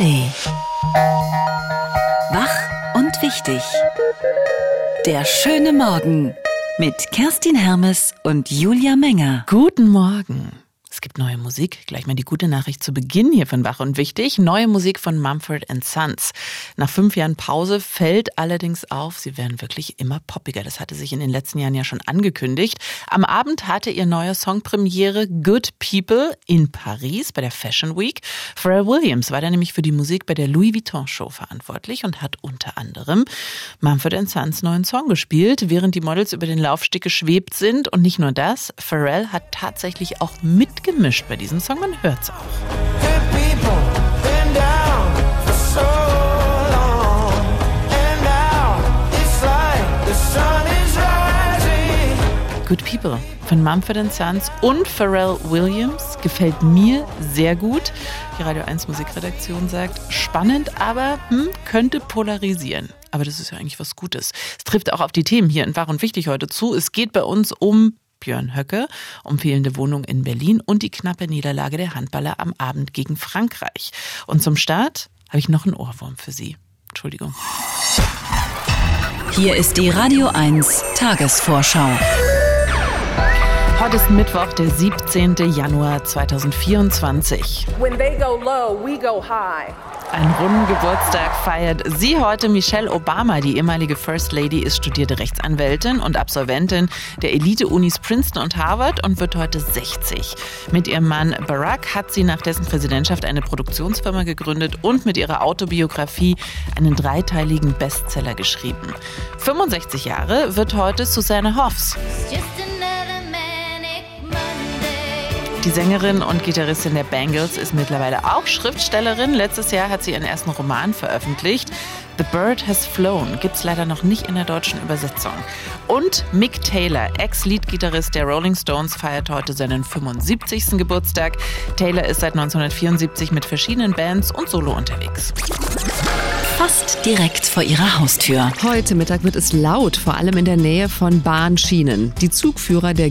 ARD. Wach und wichtig. Der schöne Morgen mit Kerstin Hermes und Julia Menger. Guten Morgen. Es gibt neue Musik. Gleich mal die gute Nachricht zu Beginn hier von Wach und Wichtig. Neue Musik von Mumford Sons. Nach fünf Jahren Pause fällt allerdings auf, sie werden wirklich immer poppiger. Das hatte sich in den letzten Jahren ja schon angekündigt. Am Abend hatte ihr neuer Song Premiere Good People in Paris bei der Fashion Week. Pharrell Williams war da nämlich für die Musik bei der Louis Vuitton Show verantwortlich und hat unter anderem Mumford Sons neuen Song gespielt, während die Models über den Laufsteg geschwebt sind. Und nicht nur das, Pharrell hat tatsächlich auch mit gemischt bei diesem Song, man hört's auch. Good People von Mumford Sons und Pharrell Williams gefällt mir sehr gut. Die Radio 1 Musikredaktion sagt, spannend, aber hm, könnte polarisieren. Aber das ist ja eigentlich was Gutes. Es trifft auch auf die Themen hier in Wahr und Wichtig heute zu. Es geht bei uns um Björn Höcke, um fehlende Wohnung in Berlin und die knappe Niederlage der Handballer am Abend gegen Frankreich. Und zum Start habe ich noch einen Ohrwurm für Sie. Entschuldigung. Hier ist die Radio 1 Tagesvorschau. Heute ist Mittwoch, der 17. Januar 2024. When they go low, we go high. Einen runden Geburtstag feiert sie heute. Michelle Obama, die ehemalige First Lady, ist studierte Rechtsanwältin und Absolventin der Elite-Unis Princeton und Harvard und wird heute 60. Mit ihrem Mann Barack hat sie nach dessen Präsidentschaft eine Produktionsfirma gegründet und mit ihrer Autobiografie einen dreiteiligen Bestseller geschrieben. 65 Jahre wird heute Susanne Hoffs. Die Sängerin und Gitarristin der Bangles ist mittlerweile auch Schriftstellerin. Letztes Jahr hat sie ihren ersten Roman veröffentlicht. The Bird Has Flown gibt es leider noch nicht in der deutschen Übersetzung. Und Mick Taylor, Ex-Lead-Gitarrist der Rolling Stones, feiert heute seinen 75. Geburtstag. Taylor ist seit 1974 mit verschiedenen Bands und Solo unterwegs fast direkt vor ihrer Haustür. Heute Mittag wird es laut, vor allem in der Nähe von Bahnschienen. Die Zugführer der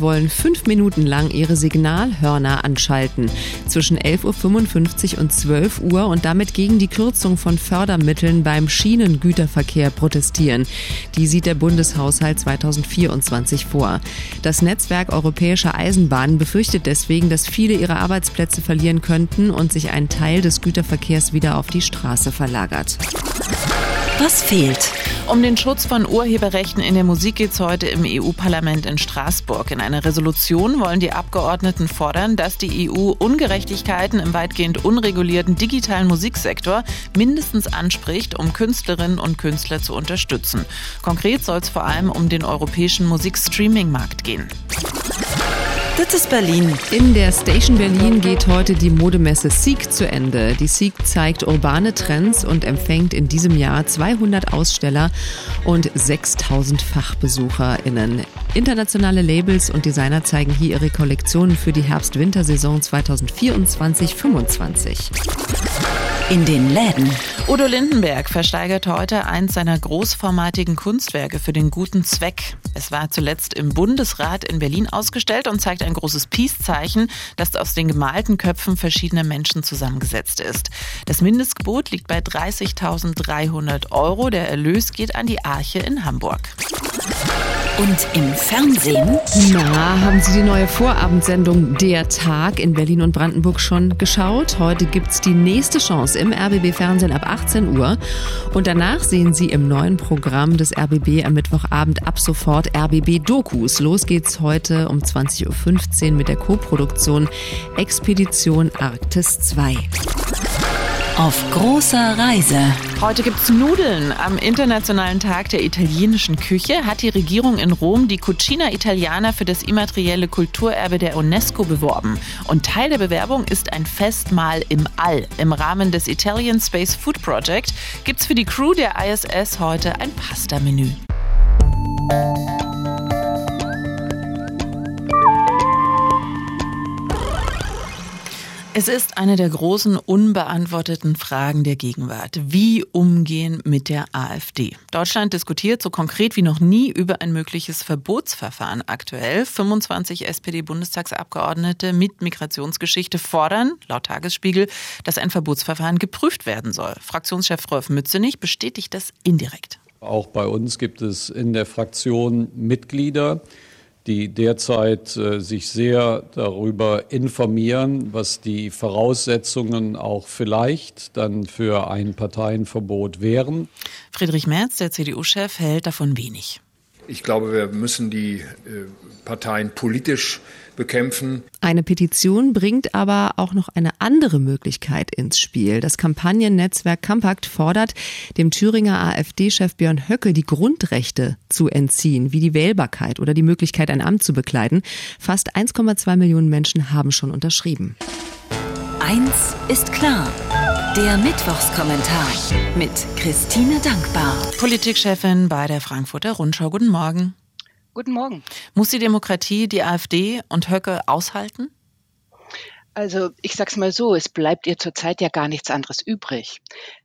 wollen fünf Minuten lang ihre Signalhörner anschalten. Zwischen 11.55 Uhr und 12 Uhr und damit gegen die Kürzung von Fördermitteln beim Schienengüterverkehr protestieren. Die sieht der Bundeshaushalt 2024 vor. Das Netzwerk europäischer Eisenbahnen befürchtet deswegen, dass viele ihre Arbeitsplätze verlieren könnten und sich ein Teil des Güterverkehrs wieder auf die Straße verlagert gelagert. Was fehlt? Um den Schutz von Urheberrechten in der Musik geht es heute im EU-Parlament in Straßburg. In einer Resolution wollen die Abgeordneten fordern, dass die EU Ungerechtigkeiten im weitgehend unregulierten digitalen Musiksektor mindestens anspricht, um Künstlerinnen und Künstler zu unterstützen. Konkret soll es vor allem um den europäischen Musikstreaming-Markt gehen. Das ist Berlin. In der Station Berlin geht heute die Modemesse Seek zu Ende. Die Seek zeigt urbane Trends und empfängt in diesem Jahr 200 Aussteller und 6000 FachbesucherInnen. Internationale Labels und Designer zeigen hier ihre Kollektionen für die Herbst-Wintersaison 2024-25 in den Läden. Udo Lindenberg versteigert heute eins seiner großformatigen Kunstwerke für den guten Zweck. Es war zuletzt im Bundesrat in Berlin ausgestellt und zeigt ein großes Peace-Zeichen, das aus den gemalten Köpfen verschiedener Menschen zusammengesetzt ist. Das Mindestgebot liegt bei 30.300 Euro. Der Erlös geht an die Arche in Hamburg. Und im Fernsehen? Na, haben Sie die neue Vorabendsendung Der Tag in Berlin und Brandenburg schon geschaut? Heute gibt's die nächste Chance im RBB Fernsehen ab 18 Uhr. Und danach sehen Sie im neuen Programm des RBB am Mittwochabend ab sofort RBB Dokus. Los geht's heute um 20.15 Uhr mit der Co-Produktion Expedition Arktis 2 auf großer Reise. Heute gibt's Nudeln. Am Internationalen Tag der italienischen Küche hat die Regierung in Rom die Cucina Italiana für das immaterielle Kulturerbe der UNESCO beworben. Und Teil der Bewerbung ist ein Festmahl im All. Im Rahmen des Italian Space Food Project gibt's für die Crew der ISS heute ein Pasta-Menü. Es ist eine der großen unbeantworteten Fragen der Gegenwart. Wie umgehen mit der AfD? Deutschland diskutiert so konkret wie noch nie über ein mögliches Verbotsverfahren aktuell. 25 SPD-Bundestagsabgeordnete mit Migrationsgeschichte fordern, laut Tagesspiegel, dass ein Verbotsverfahren geprüft werden soll. Fraktionschef Rolf Mützenich bestätigt das indirekt. Auch bei uns gibt es in der Fraktion Mitglieder, die derzeit äh, sich sehr darüber informieren, was die Voraussetzungen auch vielleicht dann für ein Parteienverbot wären. Friedrich Merz, der CDU-Chef, hält davon wenig. Ich glaube, wir müssen die äh, Parteien politisch bekämpfen. Eine Petition bringt aber auch noch eine andere Möglichkeit ins Spiel. Das Kampagnennetzwerk Kampakt fordert, dem Thüringer AfD-Chef Björn Höcke die Grundrechte zu entziehen, wie die Wählbarkeit oder die Möglichkeit, ein Amt zu bekleiden. Fast 1,2 Millionen Menschen haben schon unterschrieben. Eins ist klar. Der Mittwochskommentar mit Christine Dankbar. Politikchefin bei der Frankfurter Rundschau. Guten Morgen. Guten Morgen. Muss die Demokratie die AfD und Höcke aushalten? Also ich sag's mal so, es bleibt ihr zurzeit ja gar nichts anderes übrig.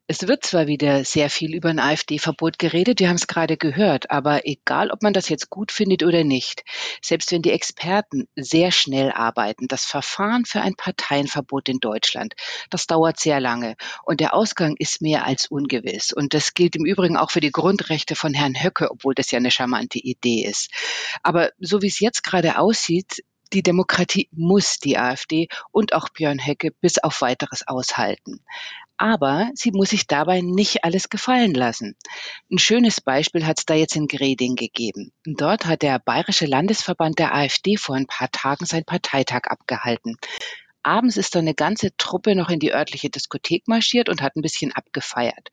Es wird zwar wieder sehr viel über ein AfD-Verbot geredet, wir haben es gerade gehört, aber egal, ob man das jetzt gut findet oder nicht, selbst wenn die Experten sehr schnell arbeiten, das Verfahren für ein Parteienverbot in Deutschland, das dauert sehr lange und der Ausgang ist mehr als ungewiss. Und das gilt im Übrigen auch für die Grundrechte von Herrn Höcke, obwohl das ja eine charmante Idee ist. Aber so wie es jetzt gerade aussieht, die Demokratie muss die AfD und auch Björn Höcke bis auf weiteres aushalten. Aber sie muss sich dabei nicht alles gefallen lassen. Ein schönes Beispiel hat es da jetzt in Greding gegeben. Dort hat der Bayerische Landesverband der AfD vor ein paar Tagen seinen Parteitag abgehalten. Abends ist dann eine ganze Truppe noch in die örtliche Diskothek marschiert und hat ein bisschen abgefeiert.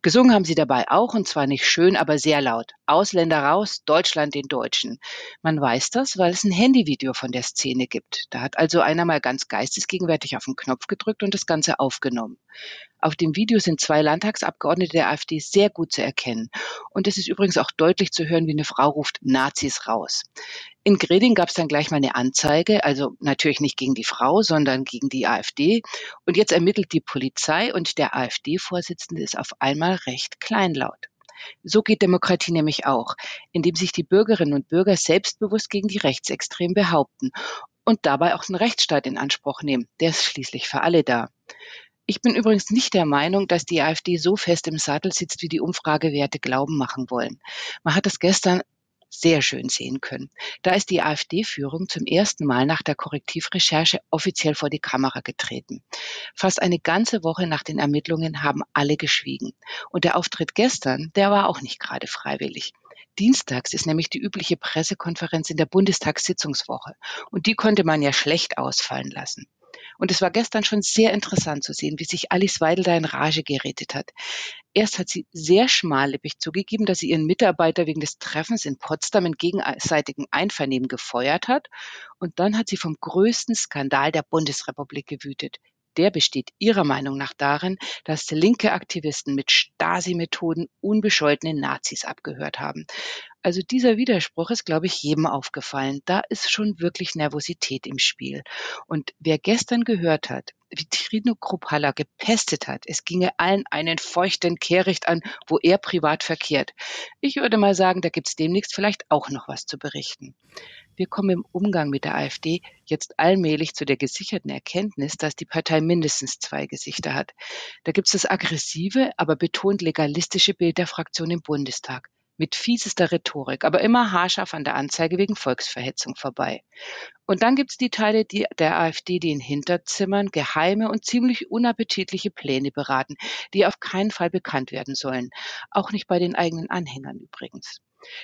Gesungen haben sie dabei auch, und zwar nicht schön, aber sehr laut. Ausländer raus, Deutschland den Deutschen. Man weiß das, weil es ein Handyvideo von der Szene gibt. Da hat also einer mal ganz geistesgegenwärtig auf den Knopf gedrückt und das Ganze aufgenommen. Auf dem Video sind zwei Landtagsabgeordnete der AfD sehr gut zu erkennen. Und es ist übrigens auch deutlich zu hören, wie eine Frau ruft, Nazis raus. In Greding gab es dann gleich mal eine Anzeige, also natürlich nicht gegen die Frau, sondern gegen die AfD. Und jetzt ermittelt die Polizei und der AfD-Vorsitzende ist auf einmal recht kleinlaut. So geht Demokratie nämlich auch, indem sich die Bürgerinnen und Bürger selbstbewusst gegen die Rechtsextremen behaupten und dabei auch den Rechtsstaat in Anspruch nehmen. Der ist schließlich für alle da. Ich bin übrigens nicht der Meinung, dass die AfD so fest im Sattel sitzt, wie die Umfragewerte glauben machen wollen. Man hat das gestern sehr schön sehen können. Da ist die AfD-Führung zum ersten Mal nach der Korrektivrecherche offiziell vor die Kamera getreten. Fast eine ganze Woche nach den Ermittlungen haben alle geschwiegen. Und der Auftritt gestern, der war auch nicht gerade freiwillig. Dienstags ist nämlich die übliche Pressekonferenz in der Bundestagssitzungswoche. Und die konnte man ja schlecht ausfallen lassen. Und es war gestern schon sehr interessant zu sehen, wie sich Alice Weidel da in Rage geredet hat. Erst hat sie sehr schmallippig zugegeben, dass sie ihren Mitarbeiter wegen des Treffens in Potsdam in gegenseitigem Einvernehmen gefeuert hat. Und dann hat sie vom größten Skandal der Bundesrepublik gewütet. Der besteht ihrer Meinung nach darin, dass linke Aktivisten mit Stasi-Methoden unbescholtene Nazis abgehört haben. Also dieser Widerspruch ist, glaube ich, jedem aufgefallen. Da ist schon wirklich Nervosität im Spiel. Und wer gestern gehört hat, wie Trino Kruppalla gepestet hat, es ginge allen einen feuchten Kehricht an, wo er privat verkehrt. Ich würde mal sagen, da gibt's demnächst vielleicht auch noch was zu berichten. Wir kommen im Umgang mit der AfD jetzt allmählich zu der gesicherten Erkenntnis, dass die Partei mindestens zwei Gesichter hat. Da gibt es das aggressive, aber betont legalistische Bild der Fraktion im Bundestag mit fiesester Rhetorik, aber immer haarscharf an der Anzeige wegen Volksverhetzung vorbei. Und dann gibt's die Teile die, der AfD, die in Hinterzimmern geheime und ziemlich unappetitliche Pläne beraten, die auf keinen Fall bekannt werden sollen. Auch nicht bei den eigenen Anhängern übrigens.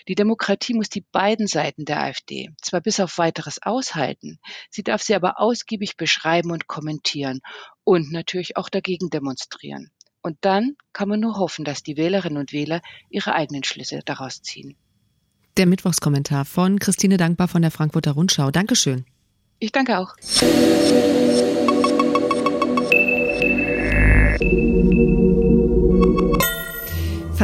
Die Demokratie muss die beiden Seiten der AfD zwar bis auf weiteres aushalten, sie darf sie aber ausgiebig beschreiben und kommentieren und natürlich auch dagegen demonstrieren. Und dann kann man nur hoffen, dass die Wählerinnen und Wähler ihre eigenen Schlüsse daraus ziehen. Der Mittwochskommentar von Christine Dankbar von der Frankfurter Rundschau. Dankeschön. Ich danke auch.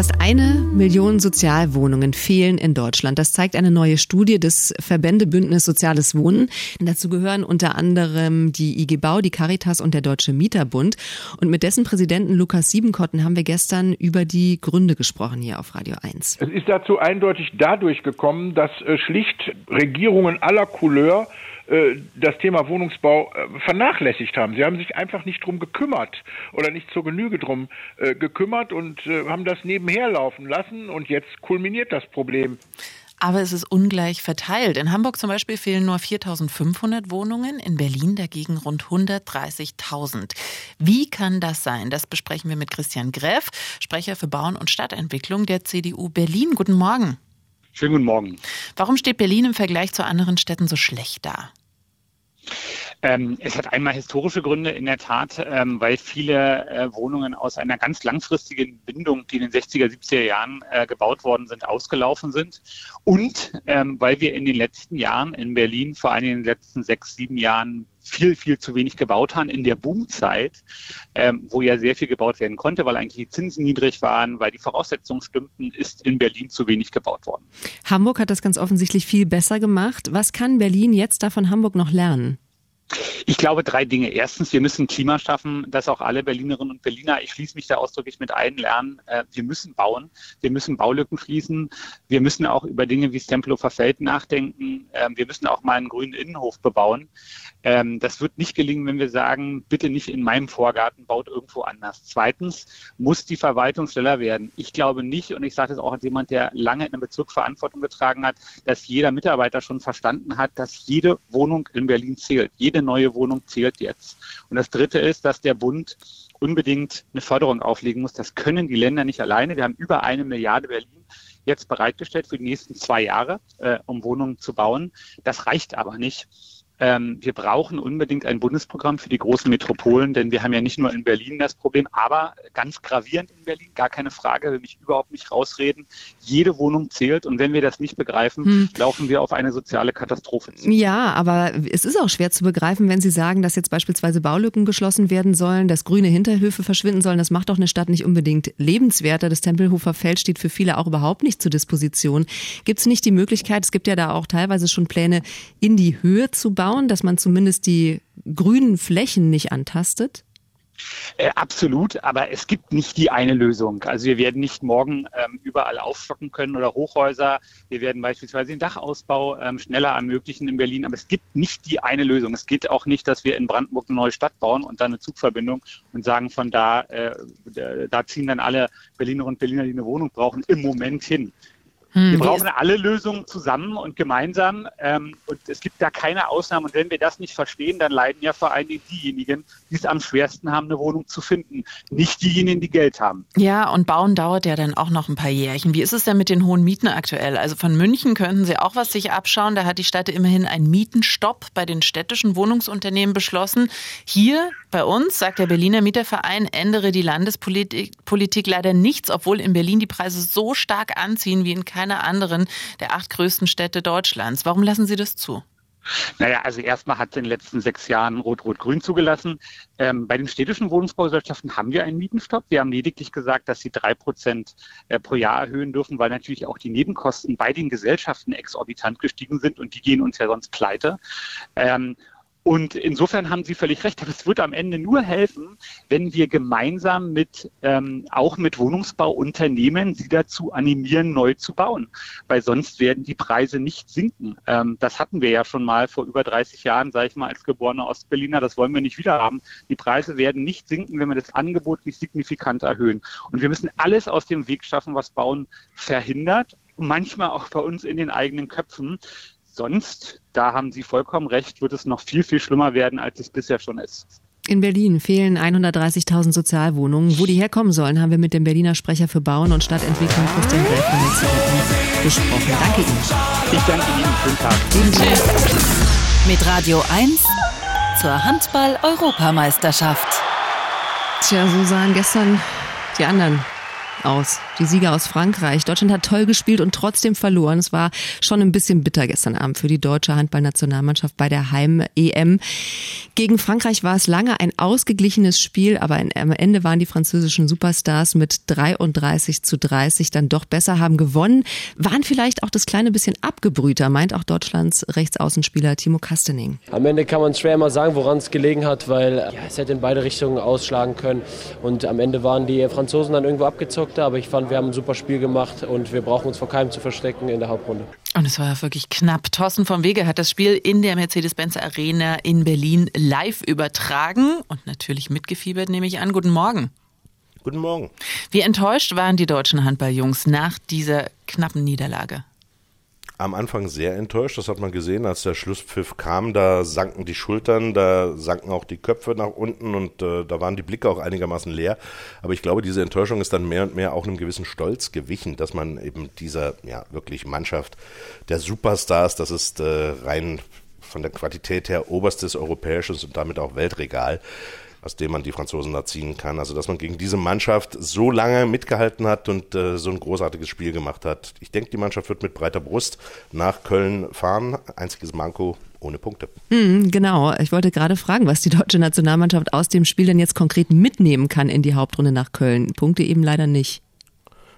Fast eine Million Sozialwohnungen fehlen in Deutschland. Das zeigt eine neue Studie des Verbändebündnis Soziales Wohnen. Dazu gehören unter anderem die IG Bau, die Caritas und der Deutsche Mieterbund. Und mit dessen Präsidenten Lukas Siebenkotten haben wir gestern über die Gründe gesprochen hier auf Radio 1. Es ist dazu eindeutig dadurch gekommen, dass äh, schlicht Regierungen aller Couleur das Thema Wohnungsbau äh, vernachlässigt haben. Sie haben sich einfach nicht drum gekümmert oder nicht zur Genüge drum äh, gekümmert und haben das nebenher laufen lassen und jetzt kulminiert das Problem. Aber es ist ungleich verteilt. In Hamburg zum Beispiel fehlen nur 4.500 Wohnungen, in Berlin dagegen rund 130.000. Wie kann das sein? Das besprechen wir mit Christian Greff, Sprecher für Bauen und Stadtentwicklung der CDU Berlin. Guten Morgen. Schönen guten Morgen. Warum steht Berlin im Vergleich zu anderen Städten so schlecht da? Ähm, es hat einmal historische Gründe in der Tat, ähm, weil viele äh, Wohnungen aus einer ganz langfristigen Bindung, die in den 60er, 70er Jahren äh, gebaut worden sind, ausgelaufen sind. Und ähm, weil wir in den letzten Jahren in Berlin, vor allem in den letzten sechs, sieben Jahren, viel, viel zu wenig gebaut haben in der Boomzeit, ähm, wo ja sehr viel gebaut werden konnte, weil eigentlich die Zinsen niedrig waren, weil die Voraussetzungen stimmten, ist in Berlin zu wenig gebaut worden. Hamburg hat das ganz offensichtlich viel besser gemacht. Was kann Berlin jetzt da von Hamburg noch lernen? Ich glaube drei Dinge. Erstens, wir müssen Klima schaffen, dass auch alle Berlinerinnen und Berliner, ich schließe mich da ausdrücklich mit ein, lernen. Äh, wir müssen bauen, wir müssen Baulücken schließen, wir müssen auch über Dinge wie das Tempelhofer Feld nachdenken, ähm, wir müssen auch mal einen grünen Innenhof bebauen. Ähm, das wird nicht gelingen, wenn wir sagen, bitte nicht in meinem Vorgarten, baut irgendwo anders. Zweitens muss die Verwaltung schneller werden. Ich glaube nicht, und ich sage das auch als jemand, der lange in einem Bezirk Verantwortung getragen hat, dass jeder Mitarbeiter schon verstanden hat, dass jede Wohnung in Berlin zählt. Jede neue Wohnung zählt jetzt. Und das Dritte ist, dass der Bund unbedingt eine Förderung auflegen muss. Das können die Länder nicht alleine. Wir haben über eine Milliarde Berlin jetzt bereitgestellt für die nächsten zwei Jahre, äh, um Wohnungen zu bauen. Das reicht aber nicht. Ähm, wir brauchen unbedingt ein Bundesprogramm für die großen Metropolen, denn wir haben ja nicht nur in Berlin das Problem, aber ganz gravierend in Berlin, gar keine Frage, will mich überhaupt nicht rausreden. Jede Wohnung zählt und wenn wir das nicht begreifen, hm. laufen wir auf eine soziale Katastrophe zu. Ja, aber es ist auch schwer zu begreifen, wenn Sie sagen, dass jetzt beispielsweise Baulücken geschlossen werden sollen, dass grüne Hinterhöfe verschwinden sollen. Das macht doch eine Stadt nicht unbedingt lebenswerter. Das Tempelhofer Feld steht für viele auch überhaupt nicht zur Disposition. Gibt es nicht die Möglichkeit, es gibt ja da auch teilweise schon Pläne, in die Höhe zu bauen? Schauen, dass man zumindest die grünen Flächen nicht antastet? Äh, absolut, aber es gibt nicht die eine Lösung. Also wir werden nicht morgen ähm, überall aufstocken können oder Hochhäuser. Wir werden beispielsweise den Dachausbau ähm, schneller ermöglichen in Berlin, aber es gibt nicht die eine Lösung. Es geht auch nicht, dass wir in Brandenburg eine neue Stadt bauen und dann eine Zugverbindung und sagen, von da, äh, da ziehen dann alle Berlinerinnen und Berliner, die eine Wohnung brauchen, im Moment hin. Hm, wir brauchen alle Lösungen zusammen und gemeinsam. Ähm, und es gibt da keine Ausnahmen. Und wenn wir das nicht verstehen, dann leiden ja vor allem diejenigen, die es am schwersten haben, eine Wohnung zu finden. Nicht diejenigen, die Geld haben. Ja, und Bauen dauert ja dann auch noch ein paar Jährchen. Wie ist es denn mit den hohen Mieten aktuell? Also von München könnten Sie auch was sich abschauen. Da hat die Stadt immerhin einen Mietenstopp bei den städtischen Wohnungsunternehmen beschlossen. Hier bei uns sagt der Berliner Mieterverein, ändere die Landespolitik leider nichts, obwohl in Berlin die Preise so stark anziehen wie in keinem keiner anderen der acht größten Städte Deutschlands. Warum lassen Sie das zu? Naja, also erstmal hat es in den letzten sechs Jahren Rot-Rot-Grün zugelassen. Ähm, bei den städtischen Wohnungsbaugesellschaften haben wir einen Mietenstopp. Wir haben lediglich gesagt, dass sie drei Prozent äh, pro Jahr erhöhen dürfen, weil natürlich auch die Nebenkosten bei den Gesellschaften exorbitant gestiegen sind und die gehen uns ja sonst pleite. Ähm, und insofern haben Sie völlig recht. Aber es wird am Ende nur helfen, wenn wir gemeinsam mit, ähm, auch mit Wohnungsbauunternehmen sie dazu animieren, neu zu bauen. Weil sonst werden die Preise nicht sinken. Ähm, das hatten wir ja schon mal vor über 30 Jahren, sage ich mal, als geborener Ostberliner. Das wollen wir nicht wieder haben. Die Preise werden nicht sinken, wenn wir das Angebot nicht signifikant erhöhen. Und wir müssen alles aus dem Weg schaffen, was Bauen verhindert. Manchmal auch bei uns in den eigenen Köpfen sonst, da haben Sie vollkommen recht, wird es noch viel, viel schlimmer werden, als es bisher schon ist. In Berlin fehlen 130.000 Sozialwohnungen. Wo die herkommen sollen, haben wir mit dem Berliner Sprecher für Bauen und Stadtentwicklung Christian Gräf von den CDU besprochen. Danke Ihnen. Ich danke Ihnen. Schönen Tag. Mit Radio 1 zur Handball-Europameisterschaft. Tja, so sahen gestern die anderen aus. Die Sieger aus Frankreich. Deutschland hat toll gespielt und trotzdem verloren. Es war schon ein bisschen bitter gestern Abend für die deutsche Handballnationalmannschaft bei der Heim-EM. Gegen Frankreich war es lange ein ausgeglichenes Spiel, aber am Ende waren die französischen Superstars mit 33 zu 30 dann doch besser, haben gewonnen, waren vielleicht auch das kleine bisschen abgebrühter, meint auch Deutschlands Rechtsaußenspieler Timo Kastening. Am Ende kann man schwer mal sagen, woran es gelegen hat, weil ja, es hätte in beide Richtungen ausschlagen können. Und am Ende waren die Franzosen dann irgendwo abgezockter, aber ich fand, wir haben ein super Spiel gemacht und wir brauchen uns vor keinem zu verstecken in der Hauptrunde. Und es war wirklich knapp. Thorsten vom Wege hat das Spiel in der Mercedes-Benz Arena in Berlin live übertragen und natürlich mitgefiebert, nehme ich an. Guten Morgen. Guten Morgen. Wie enttäuscht waren die deutschen Handballjungs nach dieser knappen Niederlage? Am Anfang sehr enttäuscht. Das hat man gesehen, als der Schlusspfiff kam. Da sanken die Schultern, da sanken auch die Köpfe nach unten und äh, da waren die Blicke auch einigermaßen leer. Aber ich glaube, diese Enttäuschung ist dann mehr und mehr auch einem gewissen Stolz gewichen, dass man eben dieser ja wirklich Mannschaft der Superstars, das ist äh, rein von der Qualität her oberstes europäisches und damit auch Weltregal aus dem man die Franzosen da ziehen kann. Also dass man gegen diese Mannschaft so lange mitgehalten hat und äh, so ein großartiges Spiel gemacht hat. Ich denke, die Mannschaft wird mit breiter Brust nach Köln fahren. Einziges Manko ohne Punkte. Hm, genau. Ich wollte gerade fragen, was die deutsche Nationalmannschaft aus dem Spiel denn jetzt konkret mitnehmen kann in die Hauptrunde nach Köln. Punkte eben leider nicht.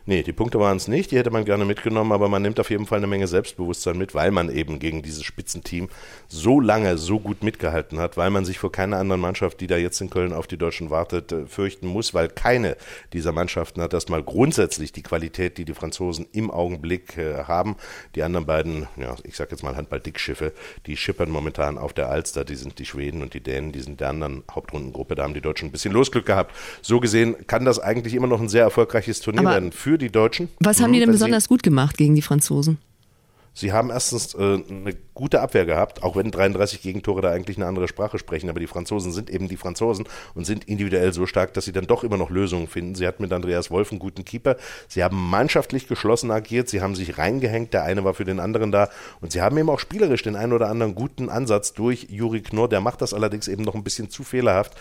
Nee, die Punkte waren es nicht, die hätte man gerne mitgenommen, aber man nimmt auf jeden Fall eine Menge Selbstbewusstsein mit, weil man eben gegen dieses Spitzenteam so lange so gut mitgehalten hat, weil man sich vor keiner anderen Mannschaft, die da jetzt in Köln auf die Deutschen wartet, äh, fürchten muss, weil keine dieser Mannschaften hat erstmal grundsätzlich die Qualität, die die Franzosen im Augenblick äh, haben. Die anderen beiden, ja, ich sag jetzt mal Handball-Dickschiffe, die schippern momentan auf der Alster, die sind die Schweden und die Dänen, die sind der anderen Hauptrundengruppe, da haben die Deutschen ein bisschen Losglück gehabt. So gesehen kann das eigentlich immer noch ein sehr erfolgreiches Turnier aber werden für für die Deutschen. Was haben die denn besonders gut gemacht gegen die Franzosen? Sie haben erstens äh, eine gute Abwehr gehabt, auch wenn 33 Gegentore da eigentlich eine andere Sprache sprechen, aber die Franzosen sind eben die Franzosen und sind individuell so stark, dass sie dann doch immer noch Lösungen finden. Sie hatten mit Andreas Wolf einen guten Keeper, sie haben mannschaftlich geschlossen agiert, sie haben sich reingehängt, der eine war für den anderen da. Und sie haben eben auch spielerisch den einen oder anderen guten Ansatz durch Juri Knorr, der macht das allerdings eben noch ein bisschen zu fehlerhaft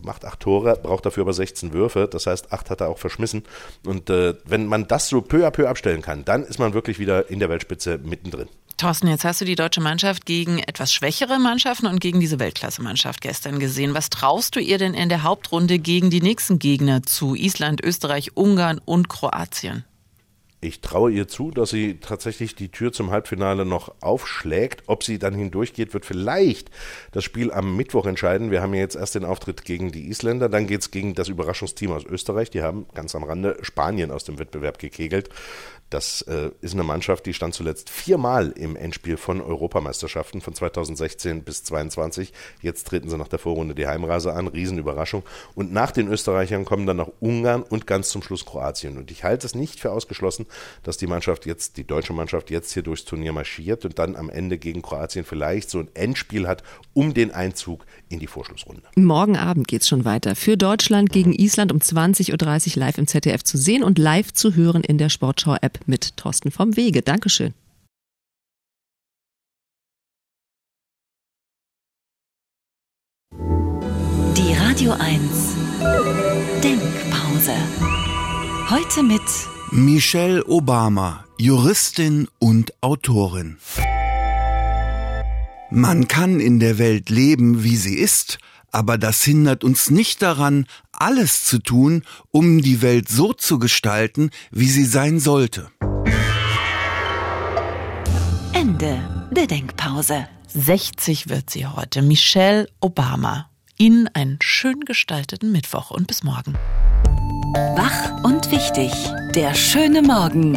macht acht Tore, braucht dafür aber 16 Würfe. Das heißt, acht hat er auch verschmissen. Und äh, wenn man das so peu à peu abstellen kann, dann ist man wirklich wieder in der Weltspitze mittendrin. Thorsten, jetzt hast du die deutsche Mannschaft gegen etwas schwächere Mannschaften und gegen diese Weltklasse-Mannschaft gestern gesehen. Was traust du ihr denn in der Hauptrunde gegen die nächsten Gegner zu? Island, Österreich, Ungarn und Kroatien? Ich traue ihr zu, dass sie tatsächlich die Tür zum Halbfinale noch aufschlägt. Ob sie dann hindurchgeht, wird vielleicht das Spiel am Mittwoch entscheiden. Wir haben ja jetzt erst den Auftritt gegen die Isländer, dann geht es gegen das Überraschungsteam aus Österreich. Die haben ganz am Rande Spanien aus dem Wettbewerb gekegelt. Das äh, ist eine Mannschaft, die stand zuletzt viermal im Endspiel von Europameisterschaften von 2016 bis 2022. Jetzt treten sie nach der Vorrunde die Heimreise an. Riesenüberraschung. Und nach den Österreichern kommen dann noch Ungarn und ganz zum Schluss Kroatien. Und ich halte es nicht für ausgeschlossen, dass die Mannschaft jetzt, die deutsche Mannschaft jetzt hier durchs Turnier marschiert und dann am Ende gegen Kroatien vielleicht so ein Endspiel hat um den Einzug in die Vorschlussrunde. Morgen Abend geht es schon weiter. Für Deutschland gegen Island um 20.30 Uhr live im ZDF zu sehen und live zu hören in der Sportschau-App mit Thorsten vom Wege. Dankeschön. Die Radio 1 Denkpause. Heute mit Michelle Obama, Juristin und Autorin. Man kann in der Welt leben, wie sie ist, aber das hindert uns nicht daran, alles zu tun, um die Welt so zu gestalten, wie sie sein sollte. Ende der Denkpause. 60 wird sie heute. Michelle Obama. Ihnen einen schön gestalteten Mittwoch und bis morgen. Wach und wichtig. Der schöne Morgen.